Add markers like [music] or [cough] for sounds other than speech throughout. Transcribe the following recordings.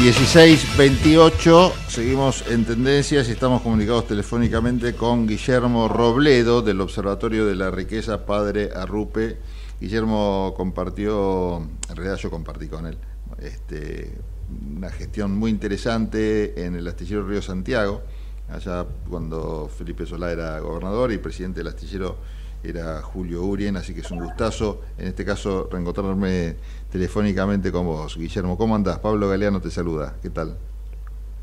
1628, seguimos en tendencias y estamos comunicados telefónicamente con Guillermo Robledo del Observatorio de la Riqueza Padre Arrupe. Guillermo compartió, en realidad yo compartí con él, este, una gestión muy interesante en el astillero Río Santiago, allá cuando Felipe Solá era gobernador y presidente del astillero era Julio Urien, así que es un gustazo, en este caso, reencontrarme telefónicamente con vos. Guillermo, ¿cómo andás? Pablo Galeano te saluda, ¿qué tal?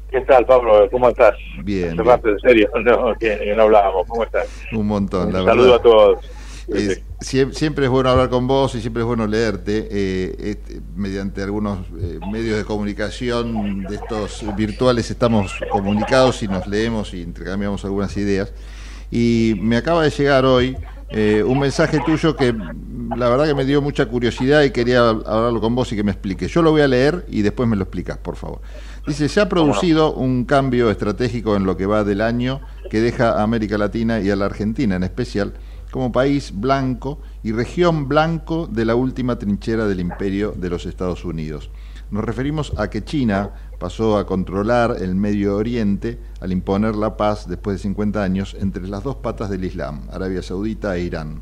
¿Qué tal, Pablo? ¿Cómo estás? Bien. Hace de serio, [laughs] no, que, no hablábamos. ¿Cómo estás? Un montón, la saludo a todos. siempre es bueno hablar con vos y siempre es bueno leerte eh, mediante algunos eh, medios de comunicación de estos virtuales estamos comunicados y nos leemos y intercambiamos algunas ideas y me acaba de llegar hoy eh, un mensaje tuyo que la verdad que me dio mucha curiosidad y quería hablarlo con vos y que me expliques. Yo lo voy a leer y después me lo explicas, por favor. Dice, se ha producido un cambio estratégico en lo que va del año que deja a América Latina y a la Argentina en especial como país blanco y región blanco de la última trinchera del imperio de los Estados Unidos. Nos referimos a que China pasó a controlar el Medio Oriente al imponer la paz después de 50 años entre las dos patas del Islam, Arabia Saudita e Irán.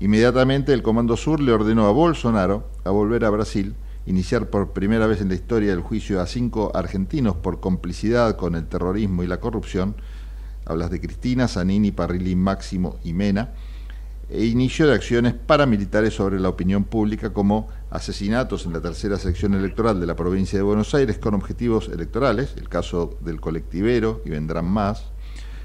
Inmediatamente el Comando Sur le ordenó a Bolsonaro a volver a Brasil, iniciar por primera vez en la historia el juicio a cinco argentinos por complicidad con el terrorismo y la corrupción, hablas de Cristina, Zanini, Parrilli, Máximo y Mena, e inicio de acciones paramilitares sobre la opinión pública como asesinatos en la tercera sección electoral de la provincia de Buenos Aires con objetivos electorales, el caso del colectivero y vendrán más.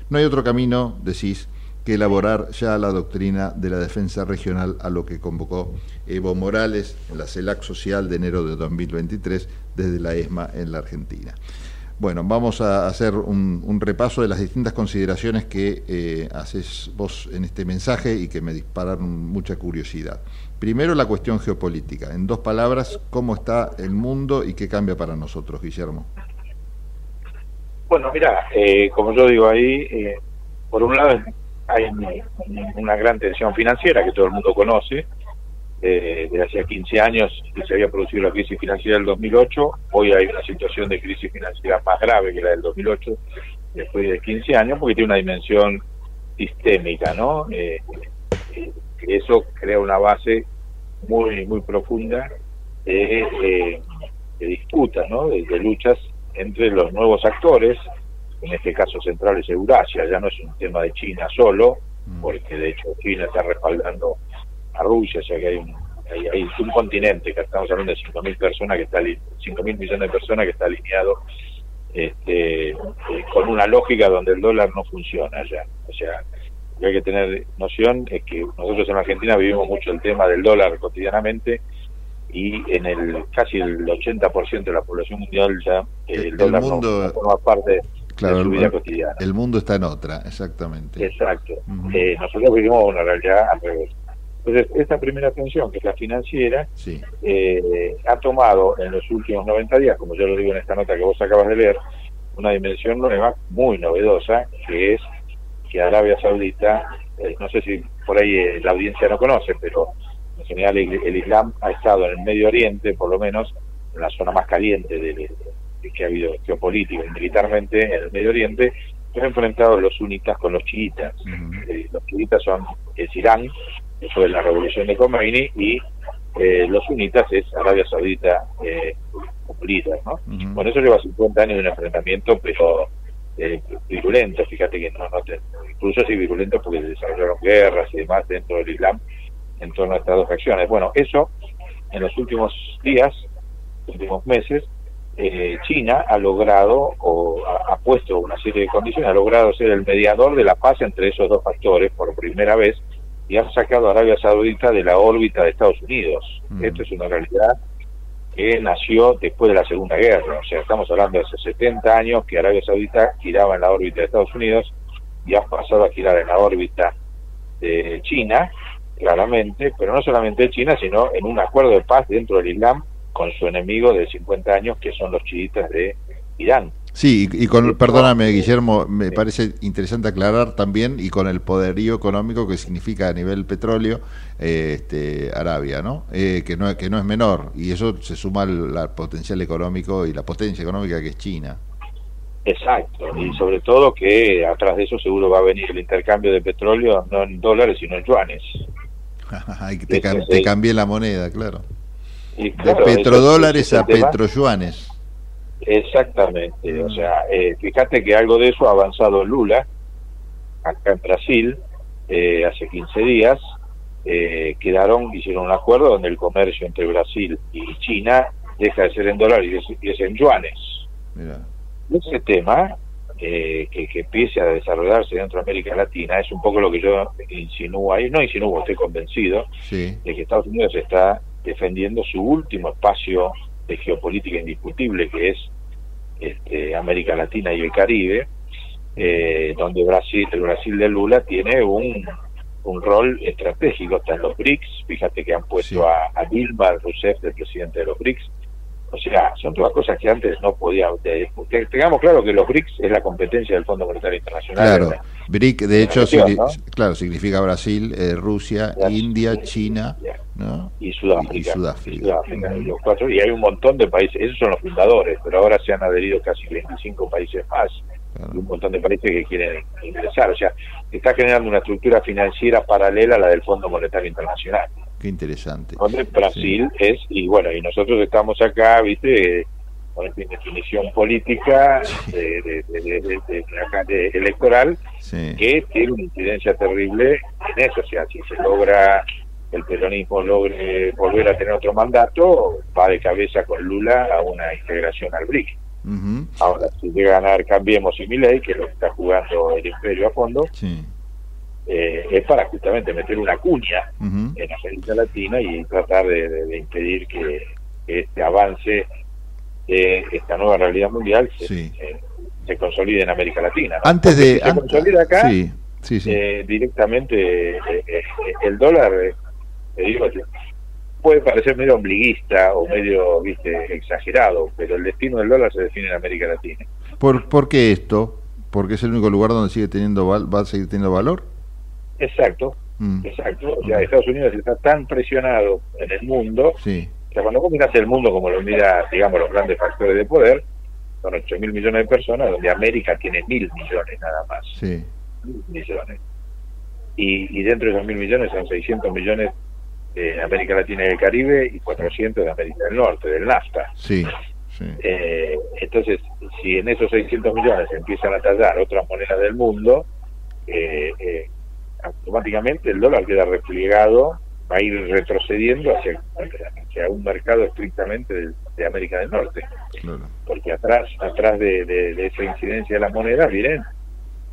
No hay otro camino, decís, que elaborar ya la doctrina de la defensa regional a lo que convocó Evo Morales en la CELAC social de enero de 2023 desde la ESMA en la Argentina. Bueno, vamos a hacer un, repaso de las distintas consideraciones que eh, haces vos en este mensaje y que me dispararon mucha curiosidad. Primero, la cuestión geopolítica. En dos palabras, ¿cómo está el mundo y qué cambia para nosotros, Guillermo? Bueno, mira, eh, como yo digo ahí, eh, por un lado hay una gran tensión financiera que todo el mundo conoce, eh, de hace 15 años que se había producido la crisis financiera del 2008, hoy hay una situación de crisis financiera más grave que la del 2008, después de 15 años, porque tiene una dimensión sistémica, ¿no? Eh, eh, eso crea una base muy muy profunda de, de disputas, ¿no? De, luchas entre los nuevos actores, en este caso centrales Eurasia, ya no es un tema de China solo, mm. porque de hecho China está respaldando a Rusia, o sea que hay un, hay, un continente, que estamos hablando de 5.000 personas que está 5 mil millones de personas que está alineado este, eh, con una lógica donde el dólar no funciona ya. O sea, lo que hay que tener noción es que nosotros en Argentina vivimos mucho el tema del dólar cotidianamente y en el casi el 80% de la población mundial ya el, dólar no, forma parte de su vida cotidiana. El mundo está en otra, exactamente. Exacto. Eh, nosotros vivimos una realidad al revés. Entonces, esta primera tensión, que es la financiera, eh, ha tomado en los últimos 90 días, como yo lo digo en esta nota que vos acabas de leer, una dimensión nueva, muy novedosa, que es que Arabia Saudita, eh, no sé si por ahí eh, la audiencia no conoce, pero en general el, Islam ha estado en el Medio Oriente, por lo menos en la zona más caliente de, que ha habido geopolítica y militarmente en el Medio Oriente, se han enfrentado los sunitas con los chiitas. los chiitas son es Irán, fue la revolución de Khomeini, y eh, los sunitas es Arabia Saudita eh, ¿no? Bueno, eso lleva 50 años de un enfrentamiento, pero eh, virulento, fíjate que no, no incluso así virulento porque desarrollaron guerras y demás dentro del Islam en torno a estas dos facciones. Bueno, eso en los últimos días, últimos meses, eh, China ha logrado o ha, puesto una serie de condiciones, ha logrado ser el mediador de la paz entre esos dos factores por primera vez y ha sacado a Arabia Saudita de la órbita de Estados Unidos. Mm. Esto es una realidad que nació después de la Segunda Guerra. O sea, estamos hablando de hace 70 años que Arabia Saudita giraba en la órbita de Estados Unidos y ha pasado a girar en la órbita de China, claramente, pero no solamente de China, sino en un acuerdo de paz dentro del Islam con su enemigo de 50 años, que son los chiitas de Irán. Sí, y, con, perdóname Guillermo, me parece interesante aclarar también, y con el poderío económico que significa a nivel petróleo eh, este, Arabia, ¿no? Eh, que ¿no? Que no es menor, y eso se suma al, potencial económico y la potencia económica que es China. Exacto, y sobre todo que atrás de eso seguro va a venir el intercambio de petróleo no en dólares sino en yuanes. [laughs] te, te cambié la moneda, claro. de petrodólares a petroyuanes. Exactamente, o sea, eh, fíjate que algo de eso ha avanzado Lula, acá en Brasil, eh, hace 15 días, eh, quedaron, hicieron un acuerdo donde el comercio entre Brasil y China deja de ser en dólares y es, en yuanes. Ese tema, que, que empiece a desarrollarse dentro de América Latina, es un poco lo que yo insinúo ahí, no insinúo, estoy convencido de que Estados Unidos está defendiendo su último espacio de geopolítica indiscutible que es este, América Latina y el Caribe, eh, donde Brasil, el Brasil de Lula tiene un, un rol estratégico. Están los BRICS, fíjate que han puesto a, a Dilma Rousseff, el presidente de los BRICS, o sea, son todas cosas que antes no podía. tengamos claro que los BRICS es la competencia del Fondo Monetario Internacional. Claro, BRIC de hecho claro, significa Brasil, eh, Rusia, India, China y Sudáfrica. Y, los cuatro, y hay un montón de países, esos son los fundadores, pero ahora se han adherido casi 25 países más y un montón de países que quieren ingresar. O sea, está generando una estructura financiera paralela a la del Fondo Monetario Internacional. Qué interesante. Donde Brasil es, y bueno, y nosotros estamos acá, viste, con esta definición política de, electoral, que tiene una incidencia terrible en eso. O sea, si se logra el peronismo logre volver a tener otro mandato, va de cabeza con Lula a una integración al BRIC. Ahora, si llega a ganar Cambiemos y Milei, que es lo que está jugando el imperio a fondo, sí. Eh, es para justamente meter una cuña en América Latina y tratar de, impedir que, este avance de esta nueva realidad mundial se, se, consolide en América Latina. Antes de... se consolida acá, eh, directamente eh, el dólar, digo, puede parecer medio ombliguista o medio viste exagerado, pero el destino del dólar se define en América Latina. ¿Por, ¿por qué esto? ¿Porque es el único lugar donde sigue teniendo va a seguir teniendo valor? Exacto, mm. exacto. O sea, Estados Unidos está tan presionado en el mundo que cuando vos mirás el mundo como lo mira, digamos, los grandes factores de poder, son 8 mil millones de personas, donde América tiene mil millones nada más. Sí. Mil millones. Y, y dentro de esos mil millones son 600 millones de América Latina y el Caribe y 400 de América del Norte, del NAFTA. Sí. Eh, entonces, si en esos 600 millones empiezan a tallar otras monedas del mundo, eh, eh, automáticamente el dólar queda replegado, va a ir retrocediendo hacia, hacia un mercado estrictamente de, América del Norte. Porque atrás, atrás de, esa incidencia de la moneda vienen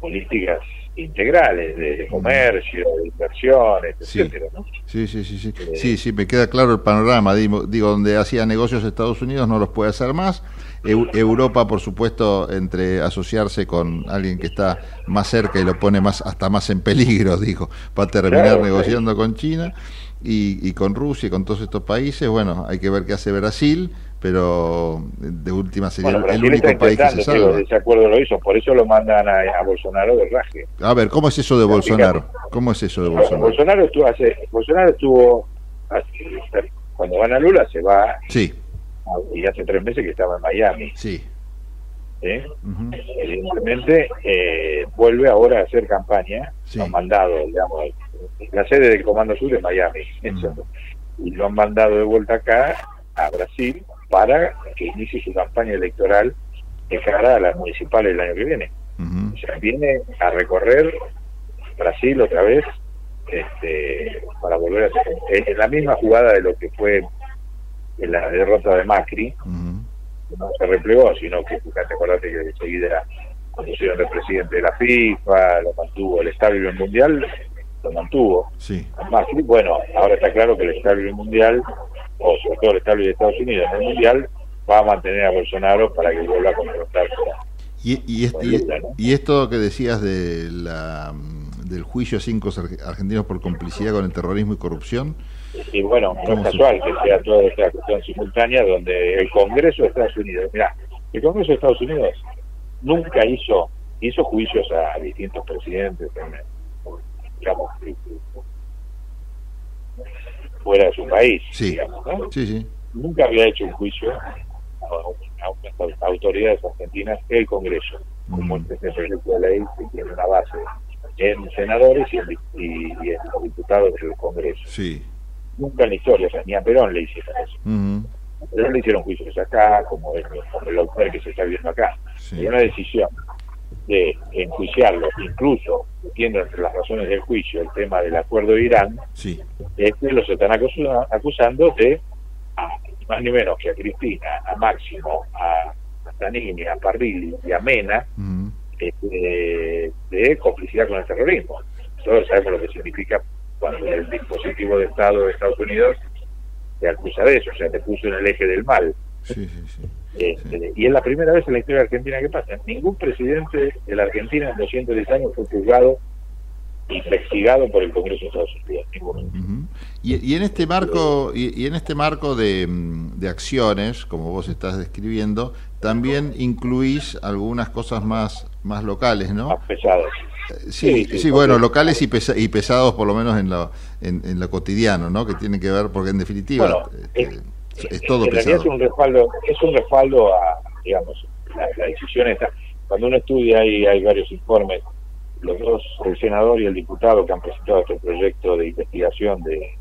políticas integrales de, comercio, de inversiones, etcétera, Sí, sí, sí, sí. Eh, sí, sí, me queda claro el panorama. Digo, digo, donde hacía negocios Estados Unidos no los puede hacer más. Europa, por supuesto, entre asociarse con alguien que está más cerca y lo pone más hasta más en peligro, [laughs] digo, para terminar negociando con China y, con Rusia y con todos estos países. Bueno, hay que ver qué hace Brasil, pero de última sería el único país que se salva. Ese acuerdo lo hizo, por eso lo mandan a, Bolsonaro de raje. A ver, ¿cómo es eso de Bolsonaro? ¿Cómo es eso de Bolsonaro? Bolsonaro estuvo, hace, Bolsonaro estuvo cuando van a Lula se va sí y hace tres meses que estaba en Miami. Sí. ¿Eh? Evidentemente eh, vuelve ahora a hacer campaña, lo han mandado, digamos, la sede del Comando Sur es Miami, y lo han mandado de vuelta acá a Brasil para que inicie su campaña electoral de cara a las municipales el año que viene. O sea, viene a recorrer Brasil otra vez este, para volver a hacer en la misma jugada de lo que fue en la derrota de Macri, no se replegó, sino que, fíjate, acordate que enseguida conducieron el presidente de la FIFA, lo mantuvo el establishment mundial, lo mantuvo. Sí. Macri, bueno, ahora está claro que el establishment mundial, o sobre todo el establishment de Estados Unidos en el mundial, va a mantener a Bolsonaro para que vuelva a confrontar y, y, este, y, esto que decías de la, del juicio a cinco argentinos por complicidad con el terrorismo y corrupción, y bueno, no es casual que sea toda esta cuestión simultánea donde el Congreso de Estados Unidos, mira, el Congreso de Estados Unidos nunca hizo hizo juicios a distintos presidentes, digamos, fuera de su país, digamos, sí, sí. Nunca había hecho un juicio a, unas autoridades argentinas el Congreso, como mm. este proyecto de ley que tiene una base en senadores y en, diputados del Congreso. Sí. Nunca en la historia, o sea, ni a Perón le hicieron eso. Perón le hicieron juicios acá, como el, como el que se está viendo acá. Y una decisión de enjuiciarlo, incluso metiendo entre las razones del juicio el tema del acuerdo de Irán, sí. es que los están acusando de, más ni menos que a Cristina, a Máximo, a Tanini, a Parrilli y a Mena, este, de complicidad con el terrorismo. Todos sabemos lo que significa cuando el dispositivo de Estado de Estados Unidos te acusa de eso, o sea, te puso en el eje del mal. Este, y es la primera vez en la historia argentina que pasa. Ningún presidente de la Argentina en 210 años fue juzgado investigado por el Congreso de Estados Unidos. y, en este marco y, en este marco de, de, acciones, como vos estás describiendo, también incluís algunas cosas más más locales, ¿no? Más pesadas. Eh, sí, sí, bueno, locales y, y, pesados por lo menos en lo, en, lo cotidiano, ¿no? Que tiene que ver, porque en definitiva este, es, todo pesado. Es un respaldo, es un respaldo a, digamos, la, la decisión está. Cuando uno estudia y hay varios informes los dos, el senador y el diputado que han presentado este proyecto de investigación de,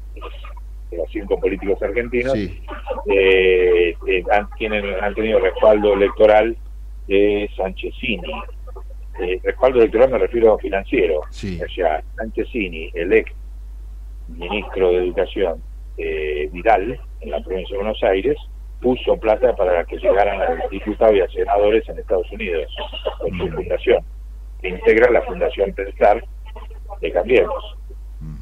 los cinco políticos argentinos, eh, eh, han, tienen, han tenido respaldo electoral de Sanchezini. Eh, respaldo electoral me refiero a financiero. O sea, Sanchezini, el ex ministro de Educación Vidal, en la provincia de Buenos Aires, puso plata para que llegaran a diputados y a senadores en Estados Unidos, con su fundación que integra la Fundación Pensar de Cambiemos.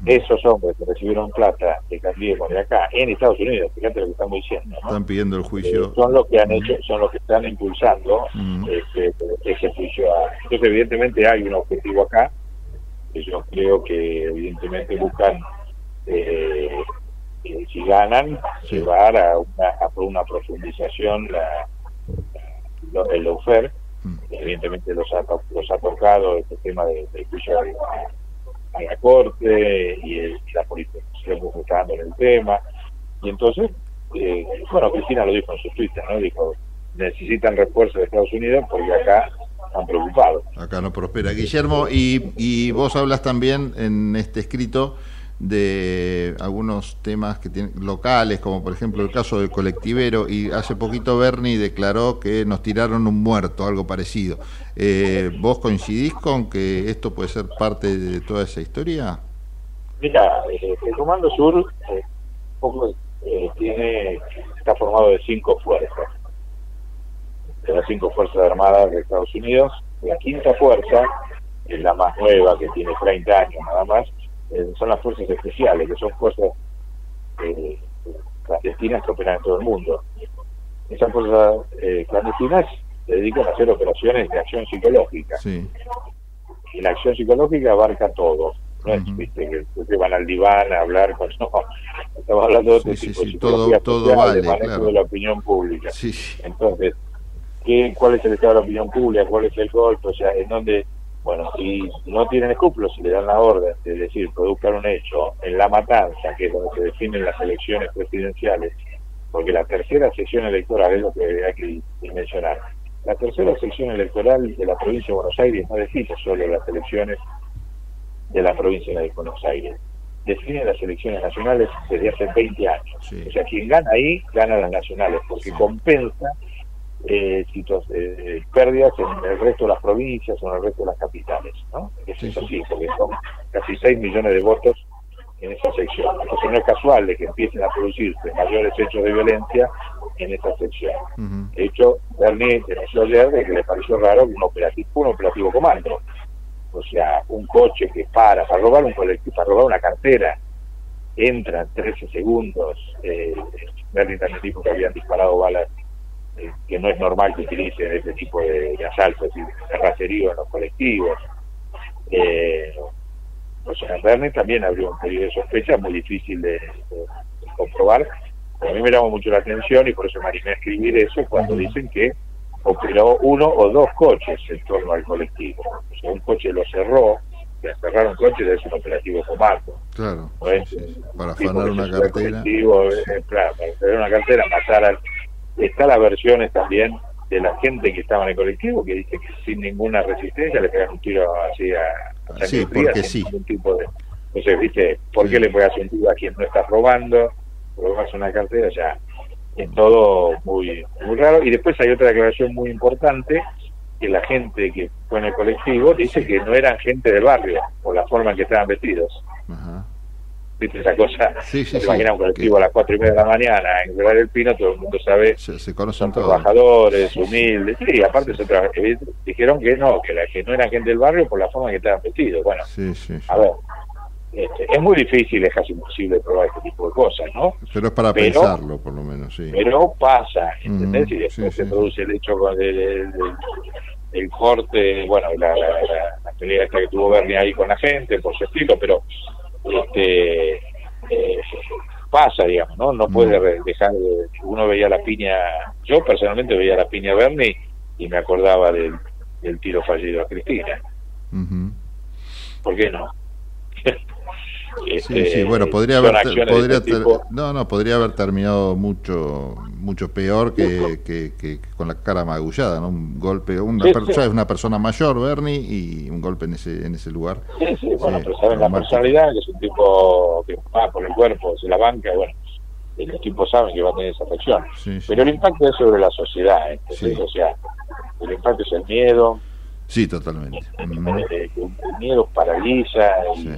Esos hombres que recibieron plata de Cambiemos de acá en Estados Unidos, fíjate lo que estamos diciendo, están pidiendo el juicio, eh, son los que han hecho, son los que están impulsando este, ese juicio. Entonces, evidentemente hay un objetivo acá, que yo creo que evidentemente buscan eh, si ganan, llevar a una, a una profundización la, el lawfare evidentemente los ha, los ha tocado este tema del juicio a, la Corte y, la política se está dando en el tema. Y entonces, eh, bueno, Cristina lo dijo en su Twitter, ¿no? Dijo, necesitan refuerzo de Estados Unidos porque acá están preocupados. Acá no prospera. Guillermo, y, y vos hablas también en este escrito de algunos temas que tienen locales, como por ejemplo el caso del colectivero, y hace poquito Bernie declaró que nos tiraron un muerto, algo parecido. Eh, ¿Vos coincidís con que esto puede ser parte de toda esa historia? Mira, eh, el Comando Sur eh, tiene está formado de cinco fuerzas, de las cinco fuerzas armadas de Estados Unidos. La quinta fuerza, es la más nueva, que tiene 30 años nada más, eh, son las fuerzas especiales, que son fuerzas eh, clandestinas que operan en todo el mundo. Esas fuerzas eh, clandestinas se dedican a hacer operaciones de acción psicológica. Y la acción psicológica abarca todo. No es ¿viste? que van al diván a hablar con... [laughs] No, estamos hablando de otro tipo de todo, todo vale, manejo de la opinión pública. Entonces, ¿qué, ¿cuál es el estado de la opinión pública? ¿Cuál es el golpe? O sea, en dónde bueno, si no tienen escrúpulos, si le dan la orden, es decir, produzcan un hecho en la matanza, que es donde se definen las elecciones presidenciales, porque la tercera sesión electoral es lo que hay que mencionar. La tercera sección electoral de la provincia de Buenos Aires no define solo las elecciones de la provincia de Buenos Aires, define las elecciones nacionales desde hace 20 años. O sea, quien gana ahí, gana las nacionales, porque compensa eh, eh, pérdidas en el resto de las provincias o en el resto de las capitales. ¿no? Es eso sí, porque son casi 6 millones de votos en esa sección. Entonces no es casual de que empiecen a producirse mayores hechos de violencia en esa sección. De hecho, Bernie denunció ayer de que le pareció raro un operativo, un operativo comando. O sea, un coche que para, para robar un colectivo, para robar una cartera, entra en 13 segundos. Eh, Bernie también dijo que habían disparado balas que no es normal que utilicen ese tipo de, asaltos y terracería en los colectivos. Eh, o sea, Bernie también abrió un periodo de sospecha muy difícil de, comprobar. a mí me llamó mucho la atención y por eso me animé a escribir eso cuando dicen que operó uno o dos coches en torno al colectivo. O sea, un coche lo cerró, que cerrar un coche es un operativo comando. Claro, para afanar una cartera. Eh, claro, para afanar una cartera, matar al... Está las versiones también de la gente que estaba en el colectivo que dice que sin ninguna resistencia le pegan un tiro así a, a sí, porque sí. tipo de entonces viste por qué le pegas un tiro a quien no está robando robas una cartera ya es todo muy muy raro. Y después hay otra declaración muy importante que la gente que fue en el colectivo dice que no eran gente del barrio por la forma en que estaban vestidos. Ajá. ¿Viste esa cosa? Sí, un colectivo a las cuatro y media de la mañana en Ciudad del Pino, todo el mundo sabe. Se, conocen todos. Trabajadores, humildes. Sí, aparte se eh, dijeron que no, que, la, que no era gente del barrio por la forma en que estaban vestidos. Bueno, a ver, este, es muy difícil, es casi imposible probar este tipo de cosas, ¿no? Pero es para pensarlo, por lo menos, sí. Pero pasa, ¿entendés? y después se produce el hecho del, el corte, bueno, la, la, la, pelea esta que tuvo Bernie ahí con la gente, por su estilo, pero este eh, pasa, digamos, ¿no? No puede dejar de... Uno veía la piña, yo personalmente veía la piña Bernie y me acordaba del, del tiro fallido a Cristina. ¿Por qué no? Sí, sí, este, bueno, podría haber, podría no, no, podría haber terminado mucho, mucho peor que, que, con la cara magullada, ¿no? Un golpe, una persona es una persona mayor, Bernie, y un golpe en ese, en ese lugar. Sí, sí, bueno, pero saben la personalidad, que es un tipo que va por el cuerpo, se la banca, bueno, los tipos saben que va a tener esa afección. pero el impacto es sobre la sociedad, ¿eh? o sea, el impacto es el miedo. Sí, totalmente. El, miedo paraliza. Y,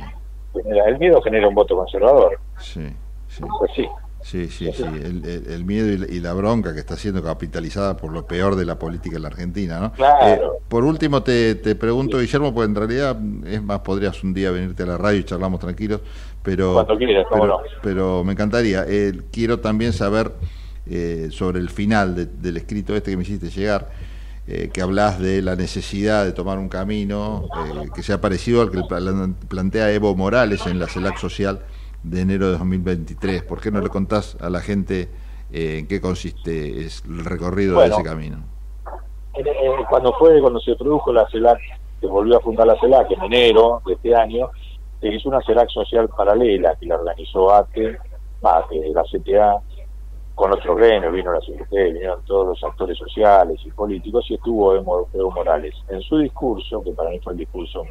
el miedo genera un voto conservador. Sí, sí. Pues sí. Sí, sí, sí. El, miedo y la, bronca que está siendo capitalizada por lo peor de la política en la Argentina, ¿no? Claro. Eh, por último, te, te pregunto, Guillermo, porque en realidad, es más, podrías un día venirte a la radio y charlamos tranquilos, pero... Cuando quieras, pero, no. pero me encantaría. Eh, quiero también saber eh, sobre el final del escrito este que me hiciste llegar. Eh, que hablas de la necesidad de tomar un camino eh, que sea parecido al que plantea Evo Morales en la CELAC social de enero de 2023. ¿Por qué no le contás a la gente eh, en qué consiste es el recorrido de ese camino? cuando fue, cuando se produjo la CELAC, se volvió a fundar la CELAC en enero de este año, se hizo una CELAC social paralela que la organizó ATE, ATE la CTA, con otros gremios, vino la CGT, vinieron todos los actores sociales y políticos y estuvo Evo, Morales. En su discurso, que para mí fue el discurso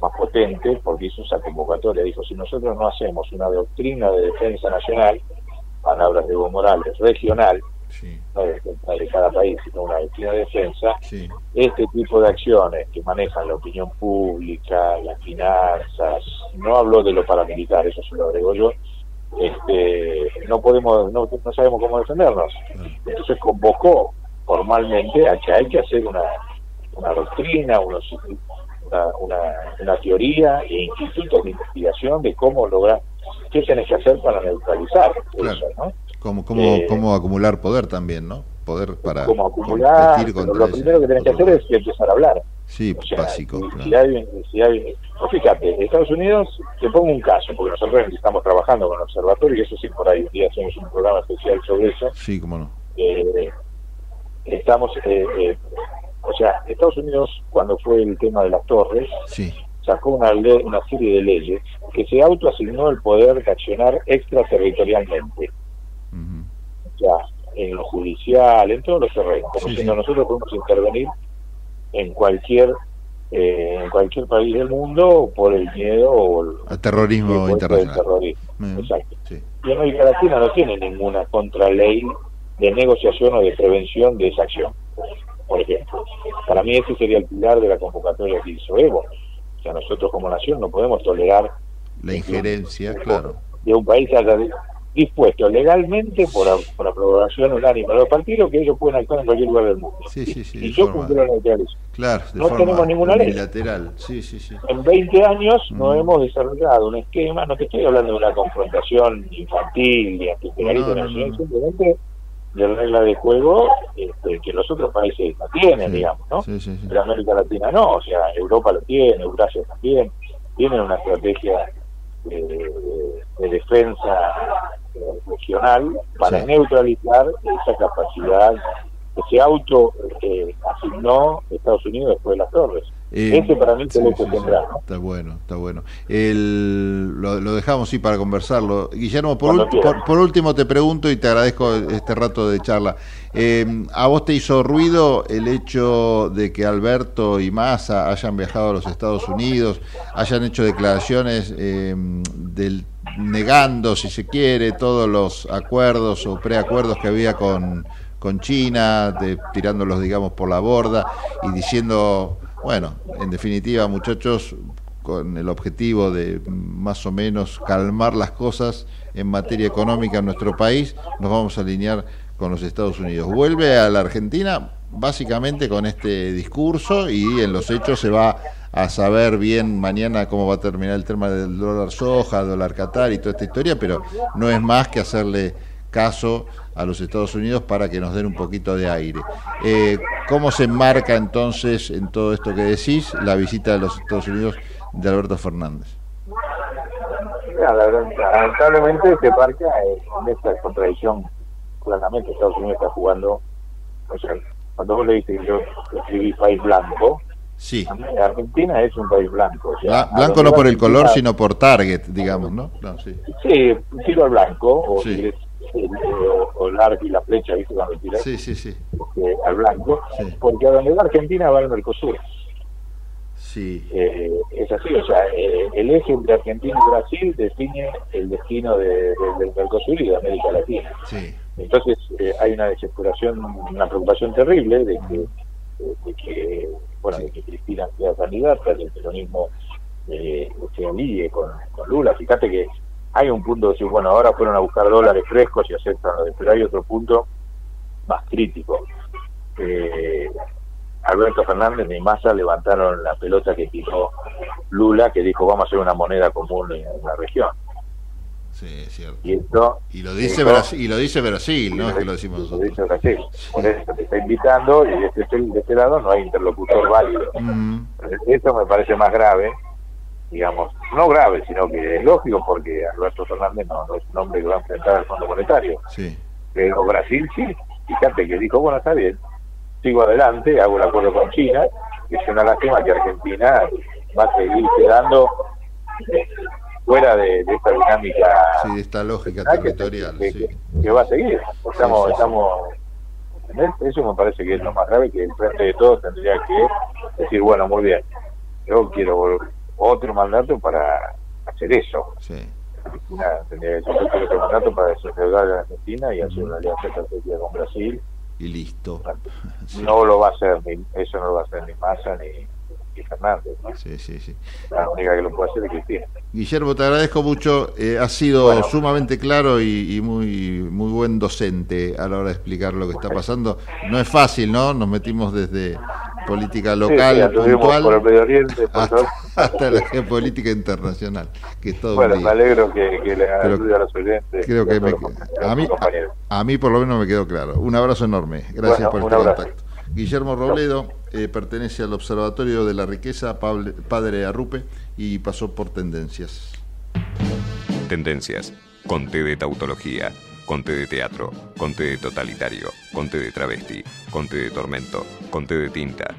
más potente, porque hizo esa convocatoria, dijo, si nosotros no hacemos una doctrina de defensa nacional, palabras de Evo Morales, regional, no de, de, cada país, sino una doctrina de defensa, este tipo de acciones que manejan la opinión pública, las finanzas, no hablo de lo paramilitar, eso se lo agrego yo, este, no podemos, no, sabemos cómo defendernos. Entonces convocó formalmente a que hay que hacer una, una doctrina, unos, una, una, teoría e institutos de investigación de cómo lograr, qué tienes que hacer para neutralizar eso, ¿no? Cómo, cómo, eh, cómo acumular poder también, ¿no? Poder para cómo acumular, lo primero que tienes que hacer es empezar a hablar. Sí, básico. Si, hay, si hay, fíjate, Estados Unidos, te pongo un caso, porque nosotros estamos trabajando con el observatorio y eso sí, por ahí un día hacemos un programa especial sobre eso. Sí, cómo no. Eh, estamos, eh, eh, o sea, Estados Unidos, cuando fue el tema de las torres, sí. sacó una, ley, una serie de leyes que se autoasignó el poder de accionar extraterritorialmente. O sea, en lo judicial, en todos los terrenos, como si nosotros podemos intervenir en cualquier eh, en cualquier país del mundo por el miedo o el, terrorismo internacional. Terrorismo. Exacto. Y América Latina no tiene ninguna contraley de negociación o de prevención de esa acción, por ejemplo. Para mí ese sería el pilar de la convocatoria que hizo Evo. O sea, nosotros como nación no podemos tolerar la injerencia, claro. De un país haya dispuesto legalmente por, por aprobación unánime de los partidos que ellos pueden actuar en cualquier lugar del mundo. Sí, sí, sí, y yo cumplo la neutralizo. Claro, no tenemos ninguna ley. Bilateral. Sí, sí, sí. En 20 años no mm. hemos desarrollado un esquema, no te estoy hablando de una confrontación infantil ni antipegalista, no, simplemente de regla de juego este, que los otros países no tienen, digamos, ¿no? Pero América Latina no, o sea, Europa lo tiene, Eurasia también, tienen una estrategia de, de defensa regional para neutralizar esa capacidad se auto eh, asignó Estados Unidos después de las torres. Eh, Ese para mí es el hecho central. Está bueno, está bueno. El, lo, dejamos sí para conversarlo. Guillermo, por, por, último te pregunto y te agradezco este rato de charla. Eh, ¿A vos te hizo ruido el hecho de que Alberto y Massa hayan viajado a los Estados Unidos, hayan hecho declaraciones eh, del, negando, si se quiere, todos los acuerdos o preacuerdos que había con, con China, tirándolos, digamos, por la borda y diciendo bueno, en definitiva, muchachos, con el objetivo de más o menos calmar las cosas en materia económica en nuestro país, nos vamos a alinear con los Estados Unidos. Vuelve a la Argentina básicamente con este discurso y en los hechos se va a saber bien mañana cómo va a terminar el tema del dólar soja, dólar Qatar y toda esta historia, pero no es más que hacerle caso a los Estados Unidos para que nos den un poquito de aire. Eh, ¿Cómo se enmarca entonces en todo esto que decís la visita de los Estados Unidos de Alberto Fernández? lamentablemente se marca en esta contradicción. Claramente Estados Unidos está jugando, o sea, cuando vos le dices que yo escribí país blanco, Sí. Argentina es un país blanco. blanco no por el color, sino por target, digamos, ¿no? sí. sí, tiro al blanco, o sí o, el arco y la flecha, ¿viste? Cuando tiras sí, sí, sí. al blanco, porque a donde va Argentina va el Mercosur. Sí. Eh, es así, o sea, eh, el eje entre Argentina y Brasil define el destino de, del Mercosur y de América Latina. Sí. Entonces eh, hay una desesperación, una preocupación terrible de que, de que bueno, de que Cristina sea candidata, que el peronismo se alíe con, con Lula. Fíjate que hay un punto de decir, bueno, ahora fueron a buscar dólares frescos y aceptan, pero hay otro punto más crítico. Eh, Alberto Fernández y Massa levantaron la pelota que tiró Lula, que dijo vamos a hacer una moneda común en la región. Sí, es cierto. Y, esto, y lo dice Brasil, y lo dice Brasil, no es que lo decimos nosotros. Lo dice Brasil. Por eso te está invitando y de este, de este lado no hay interlocutor válido. Mm. Eso me parece más grave digamos, no grave, sino que es lógico porque Alberto Fernández no, es un hombre que va a enfrentar al Fondo Monetario. Sí. Pero Brasil sí, fíjate que dijo, bueno, está bien, sigo adelante, hago el acuerdo con China, es una lástima que Argentina va a seguir quedando fuera de, esta dinámica. Sí, de esta lógica territorial. Que, que, va a seguir. Estamos, estamos eso me parece que es lo más grave, que el frente de todos tendría que decir, bueno, muy bien, yo quiero otro mandato para hacer eso. Sí. tendría que ser otro mandato para desarrollar la Argentina y hacer una alianza estratégica con Brasil. Y listo. [laughs] No lo va a hacer, ni, eso no lo va a hacer ni Massa ni, Fernández. Sí, sí, sí. La única que lo puede hacer es Cristina. Guillermo, te agradezco mucho. Eh, has sido sumamente claro y, muy, muy buen docente a la hora de explicar lo que está pasando. No es fácil, ¿no? Nos metimos desde política local, puntual, por el Medio Oriente, hasta, la geopolítica internacional. Que todo bueno, me alegro que, que le ayude a los oyentes. Creo que a, mí, a, mí por lo menos me quedó claro. Un abrazo enorme. Gracias por este contacto. Guillermo Robledo eh, pertenece al Observatorio de la Riqueza, padre Arrupe, y pasó por Tendencias. Tendencias, conte de tautología, conte de teatro, conte de totalitario, conte de travesti, conte de tormento, conte de tinta